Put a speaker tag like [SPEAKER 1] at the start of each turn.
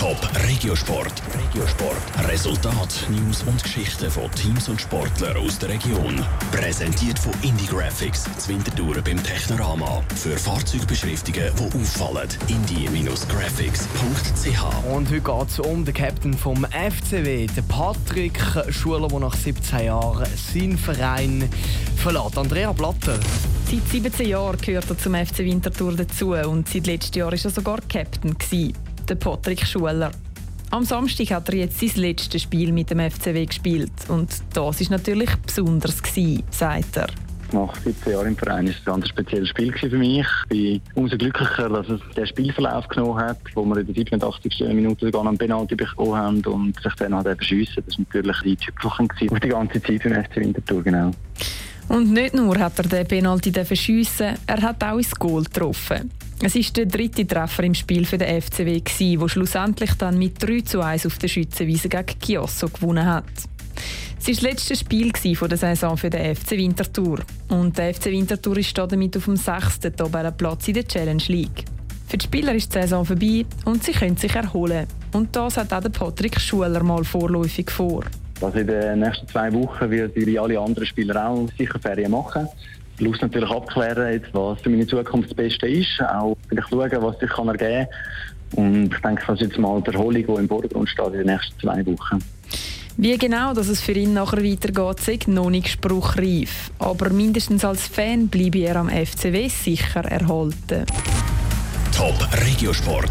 [SPEAKER 1] Top Regiosport. Regiosport. Resultat, News und Geschichten von Teams und Sportlern aus der Region. Präsentiert von Indie Graphics, Zwintertouren beim Technorama. Für Fahrzeugbeschriftungen, die auffallen. indie-graphics.ch.
[SPEAKER 2] Und heute geht es um den Captain vom FCW, den Patrick Schuler, der nach 17 Jahren seinen Verein verlässt. Andrea Blatter.
[SPEAKER 3] Seit 17 Jahren gehört er zum FC Winterthur dazu und seit letztem Jahr war er sogar Captain. Gewesen der Patrick Schuler. Am Samstag hat er jetzt sein letztes Spiel mit dem FCW gespielt. Und das war natürlich besonders, gewesen, sagt er.
[SPEAKER 4] Nach 17 Jahren im Verein war es ein ganz spezielles Spiel für mich. Ich bin umso glücklicher, dass es den Spielverlauf genommen hat, wo wir in der 87. Minute sogar einen Penalty bekommen haben und sich dann halt eben schiessen. Das war natürlich die Tüpfelchen auf die ganze Zeit im FC Winterthur, genau.
[SPEAKER 3] Und nicht nur hat er den Penalty schiessen, er hat auch ins Goal getroffen. Es war der dritte Treffer im Spiel für den FCW, der schlussendlich dann mit 3 zu 1 auf der Schützenwiese gegen Chiosso gewonnen hat. Es war das letzte Spiel der Saison für den FC Winterthur. Und der FC Winterthur ist damit auf dem sechsten Tabellenplatz in der Challenge League. Für die Spieler ist die Saison vorbei und sie können sich erholen. Und das hat auch Patrick Schuler mal vorläufig vor.
[SPEAKER 4] Also in den nächsten zwei Wochen wie alle anderen Spieler auch sicher Ferien machen. Lust natürlich abklären, was für meine Zukunft das Beste ist. Auch vielleicht schauen, was sich kann ergeben kann. Und ich denke, das ist jetzt mal die Erholung, die im Vordergrund steht in den nächsten zwei Wochen.
[SPEAKER 3] Wie genau dass es für ihn nachher weitergeht, ist noch nicht spruchreif. Aber mindestens als Fan bleibe er am FCW sicher erhalten.
[SPEAKER 1] Top Regiosport.